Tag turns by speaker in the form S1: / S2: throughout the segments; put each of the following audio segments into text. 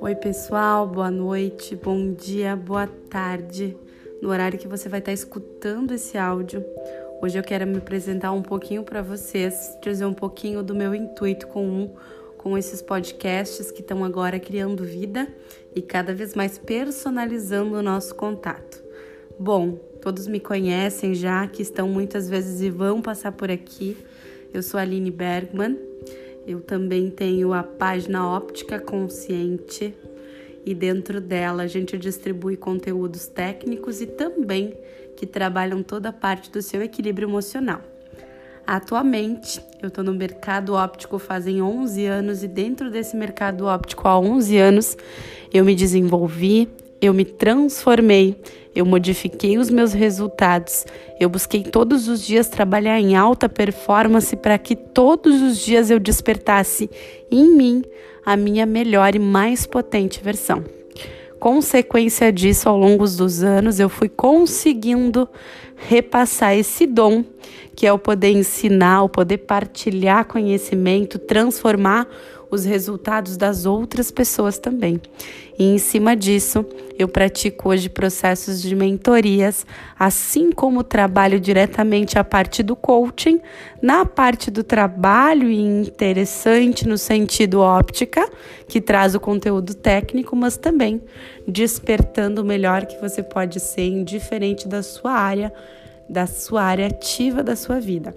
S1: Oi, pessoal, boa noite, bom dia, boa tarde. No horário que você vai estar escutando esse áudio, hoje eu quero me apresentar um pouquinho para vocês, dizer um pouquinho do meu intuito com um, com esses podcasts que estão agora criando vida e cada vez mais personalizando o nosso contato. Bom, todos me conhecem já, que estão muitas vezes e vão passar por aqui. Eu sou Aline Bergman eu também tenho a página Óptica Consciente e dentro dela a gente distribui conteúdos técnicos e também que trabalham toda a parte do seu equilíbrio emocional. Atualmente, eu estou no mercado óptico fazem 11 anos e dentro desse mercado óptico há 11 anos eu me desenvolvi, eu me transformei, eu modifiquei os meus resultados, eu busquei todos os dias trabalhar em alta performance para que todos os dias eu despertasse em mim a minha melhor e mais potente versão. Consequência disso, ao longo dos anos, eu fui conseguindo repassar esse dom, que é o poder ensinar, o poder partilhar conhecimento, transformar os resultados das outras pessoas também. E em cima disso, eu pratico hoje processos de mentorias, assim como trabalho diretamente a parte do coaching, na parte do trabalho interessante no sentido óptica, que traz o conteúdo técnico, mas também despertando o melhor que você pode ser, indiferente da sua área, da sua área ativa da sua vida.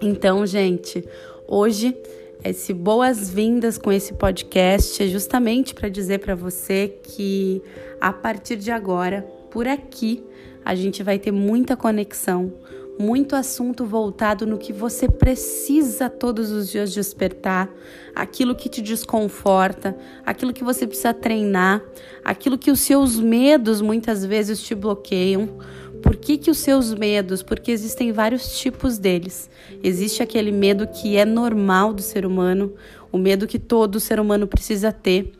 S1: Então, gente, hoje esse boas-vindas com esse podcast é justamente para dizer para você que a partir de agora, por aqui, a gente vai ter muita conexão, muito assunto voltado no que você precisa todos os dias despertar, aquilo que te desconforta, aquilo que você precisa treinar, aquilo que os seus medos muitas vezes te bloqueiam por que, que os seus medos? Porque existem vários tipos deles. Existe aquele medo que é normal do ser humano, o medo que todo ser humano precisa ter.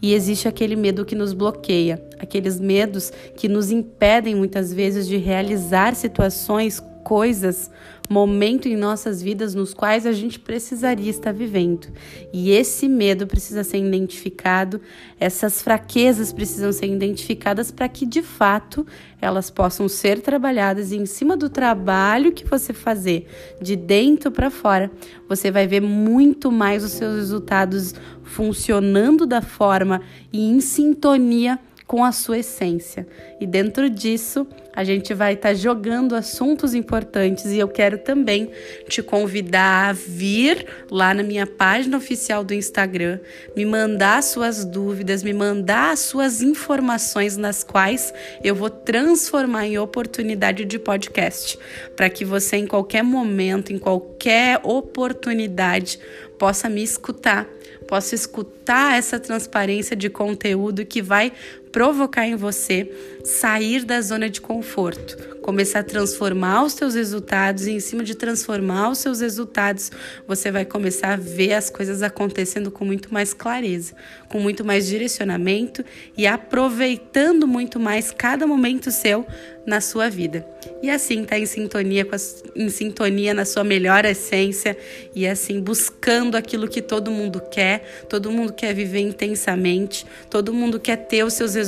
S1: E existe aquele medo que nos bloqueia, aqueles medos que nos impedem muitas vezes de realizar situações, coisas momento em nossas vidas nos quais a gente precisaria estar vivendo. E esse medo precisa ser identificado, essas fraquezas precisam ser identificadas para que de fato elas possam ser trabalhadas e em cima do trabalho que você fazer de dentro para fora, você vai ver muito mais os seus resultados funcionando da forma e em sintonia com a sua essência. E dentro disso, a gente vai estar tá jogando assuntos importantes e eu quero também te convidar a vir lá na minha página oficial do Instagram, me mandar suas dúvidas, me mandar suas informações nas quais eu vou transformar em oportunidade de podcast, para que você em qualquer momento, em qualquer oportunidade, possa me escutar, possa escutar essa transparência de conteúdo que vai provocar em você sair da zona de conforto, começar a transformar os seus resultados e em cima de transformar os seus resultados, você vai começar a ver as coisas acontecendo com muito mais clareza, com muito mais direcionamento e aproveitando muito mais cada momento seu na sua vida. E assim tá em sintonia com a, em sintonia na sua melhor essência e assim buscando aquilo que todo mundo quer, todo mundo quer viver intensamente, todo mundo quer ter os seus resultados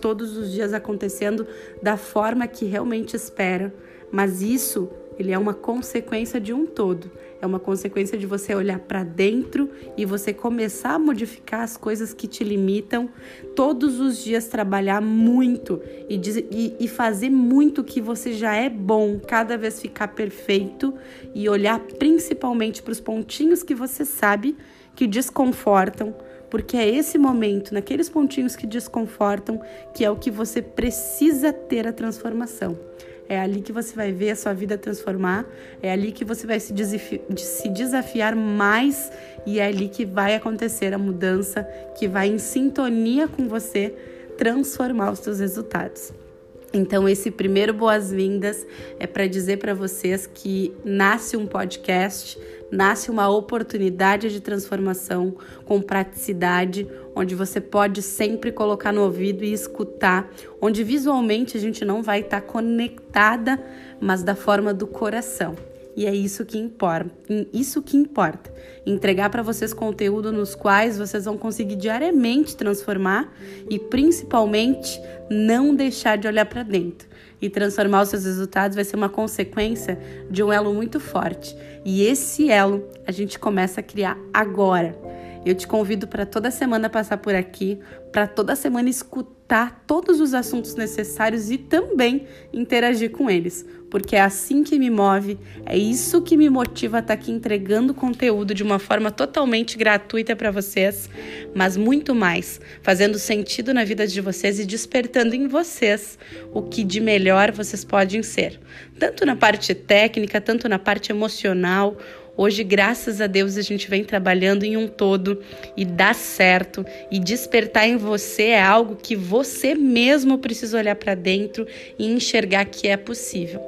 S1: todos os dias acontecendo da forma que realmente espera. Mas isso ele é uma consequência de um todo. É uma consequência de você olhar para dentro e você começar a modificar as coisas que te limitam, todos os dias trabalhar muito e, e, e fazer muito que você já é bom, cada vez ficar perfeito e olhar principalmente para os pontinhos que você sabe que desconfortam, porque é esse momento, naqueles pontinhos que desconfortam, que é o que você precisa ter a transformação. É ali que você vai ver a sua vida transformar, é ali que você vai se, se desafiar mais e é ali que vai acontecer a mudança, que vai em sintonia com você transformar os seus resultados. Então, esse primeiro boas-vindas é para dizer para vocês que nasce um podcast, nasce uma oportunidade de transformação com praticidade, onde você pode sempre colocar no ouvido e escutar, onde visualmente a gente não vai estar tá conectada, mas da forma do coração. E é isso que importa. Isso que importa. Entregar para vocês conteúdo nos quais vocês vão conseguir diariamente transformar e principalmente não deixar de olhar para dentro. E transformar os seus resultados vai ser uma consequência de um elo muito forte. E esse elo a gente começa a criar agora. Eu te convido para toda semana passar por aqui, para toda semana escutar todos os assuntos necessários e também interagir com eles, porque é assim que me move, é isso que me motiva a estar tá aqui entregando conteúdo de uma forma totalmente gratuita para vocês, mas muito mais, fazendo sentido na vida de vocês e despertando em vocês o que de melhor vocês podem ser, tanto na parte técnica, tanto na parte emocional Hoje, graças a Deus, a gente vem trabalhando em um todo e dá certo. E despertar em você é algo que você mesmo precisa olhar para dentro e enxergar que é possível.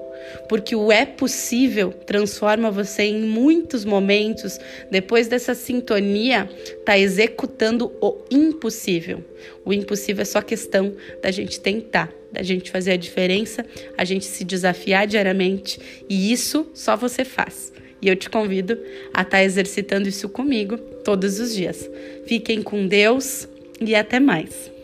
S1: Porque o é possível transforma você em muitos momentos, depois dessa sintonia, tá executando o impossível. O impossível é só questão da gente tentar, da gente fazer a diferença, a gente se desafiar diariamente, e isso só você faz. E eu te convido a estar tá exercitando isso comigo todos os dias. Fiquem com Deus e até mais.